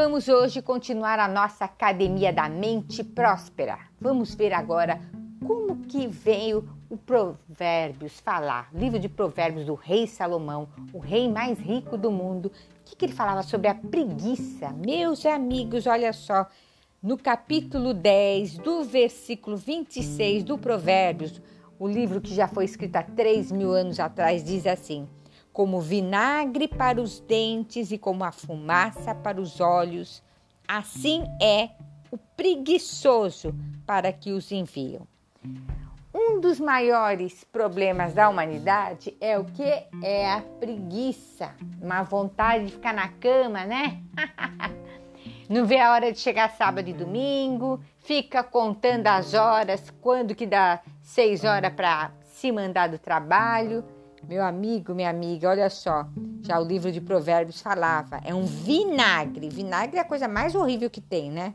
Vamos hoje continuar a nossa Academia da Mente Próspera. Vamos ver agora como que veio o Provérbios falar, livro de Provérbios do rei Salomão, o rei mais rico do mundo. O que, que ele falava sobre a preguiça? Meus amigos, olha só, no capítulo 10, do versículo 26 do Provérbios, o livro que já foi escrito há 3 mil anos atrás, diz assim: Como vinagre para os dentes e como a fumaça para os olhos, assim é o preguiçoso para que os enviam. Um dos maiores problemas da humanidade é o que? É a preguiça, uma vontade de ficar na cama, né? Não vê a hora de chegar sábado e domingo, fica contando as horas, quando que dá seis horas para se mandar do trabalho. Meu amigo, minha amiga, olha só, já o livro de Provérbios falava, é um vinagre. Vinagre é a coisa mais horrível que tem, né?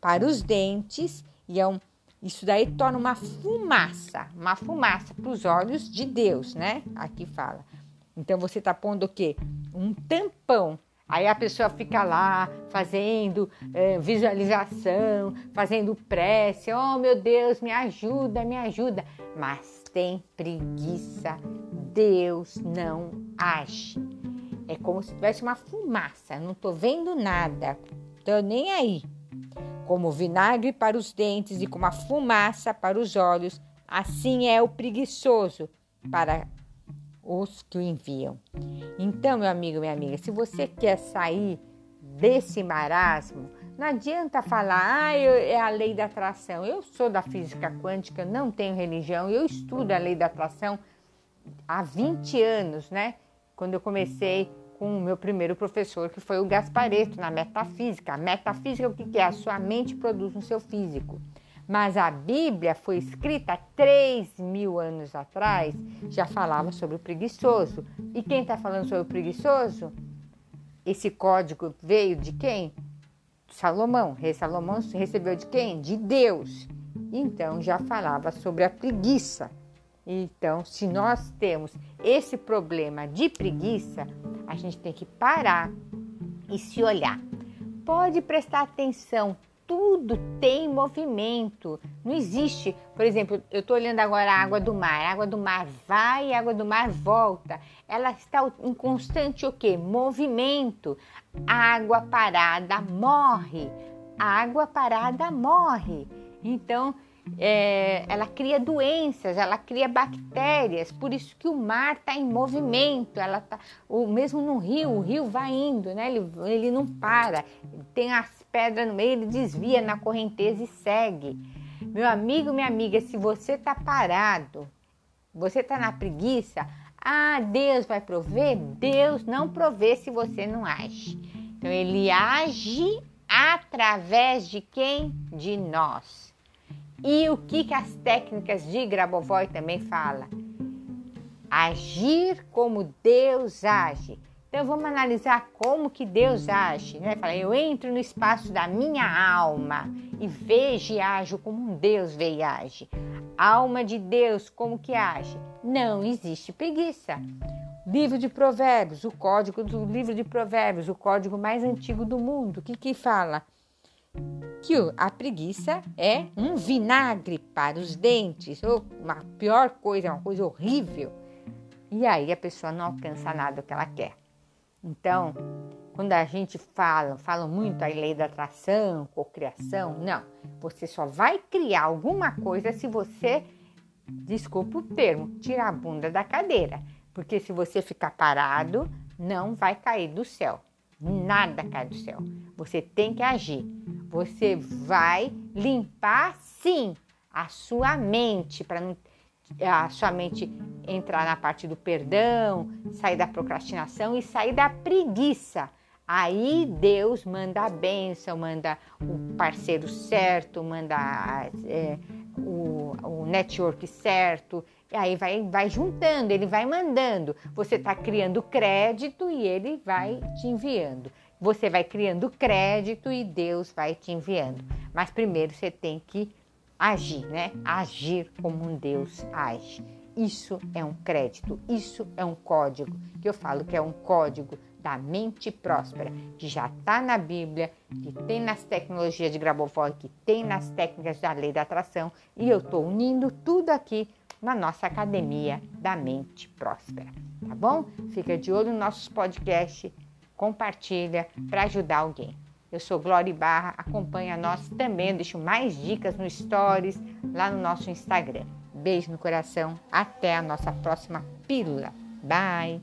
Para os dentes, e é um, isso daí torna uma fumaça, uma fumaça para os olhos de Deus, né? Aqui fala. Então você está pondo o quê? Um tampão Aí a pessoa fica lá fazendo é, visualização, fazendo prece, oh meu Deus, me ajuda, me ajuda, mas tem preguiça, Deus não age. É como se tivesse uma fumaça, não tô vendo nada, tô nem aí. Como vinagre para os dentes e como a fumaça para os olhos, assim é o preguiçoso para os que o enviam. Então, meu amigo, minha amiga, se você quer sair desse marasmo, não adianta falar, ah, eu, é a lei da atração. Eu sou da física quântica, não tenho religião, eu estudo a lei da atração há 20 anos, né? Quando eu comecei com o meu primeiro professor, que foi o Gaspareto, na metafísica. A metafísica, o que é? A sua mente produz no seu físico. Mas a Bíblia foi escrita 3 mil anos atrás, já falava sobre o preguiçoso. E quem está falando sobre o preguiçoso? Esse código veio de quem? Salomão. Rei Salomão recebeu de quem? De Deus. Então já falava sobre a preguiça. Então, se nós temos esse problema de preguiça, a gente tem que parar e se olhar. Pode prestar atenção tudo tem movimento. Não existe, por exemplo, eu estou olhando agora a água do mar. A água do mar vai a água do mar volta. Ela está em constante o quê? Movimento. A água parada morre. A água parada morre. Então, é, ela cria doenças, ela cria bactérias, por isso que o mar está em movimento, ela tá, o mesmo no rio, o rio vai indo, né? ele, ele não para, tem as pedras no meio, ele desvia na correnteza e segue. Meu amigo, minha amiga, se você está parado, você está na preguiça, ah, Deus vai prover? Deus não provê se você não age. Então ele age através de quem? De nós. E o que, que as técnicas de Grabovoi também fala? Agir como Deus age. Então vamos analisar como que Deus age. Né? Fala, eu entro no espaço da minha alma e vejo e ajo como um Deus vê e age. Alma de Deus, como que age? Não existe preguiça. Livro de Provérbios, o código do livro de Provérbios, o código mais antigo do mundo. O que que fala? Que a preguiça é um vinagre para os dentes, ou uma pior coisa, uma coisa horrível. E aí a pessoa não alcança nada que ela quer. Então, quando a gente fala, fala muito a lei da atração, cocriação, não. Você só vai criar alguma coisa se você, desculpa o termo, tirar a bunda da cadeira. Porque se você ficar parado, não vai cair do céu. Nada cai do céu. Você tem que agir. Você vai limpar sim a sua mente para não a sua mente entrar na parte do perdão, sair da procrastinação e sair da preguiça. Aí Deus manda a bênção, manda o parceiro certo, manda é, o, o network certo, e aí vai, vai juntando, ele vai mandando. Você está criando crédito e ele vai te enviando. Você vai criando crédito e Deus vai te enviando. Mas primeiro você tem que agir, né? Agir como um Deus age. Isso é um crédito, isso é um código, que eu falo que é um código da mente próspera, que já está na Bíblia, que tem nas tecnologias de Grabovoi, que tem nas técnicas da lei da atração, e eu estou unindo tudo aqui na nossa academia da mente próspera, tá bom? Fica de olho nos nossos podcasts, compartilha para ajudar alguém. Eu sou Glória Barra, acompanha nós também, deixo mais dicas no Stories, lá no nosso Instagram. Beijo no coração, até a nossa próxima pílula. Bye!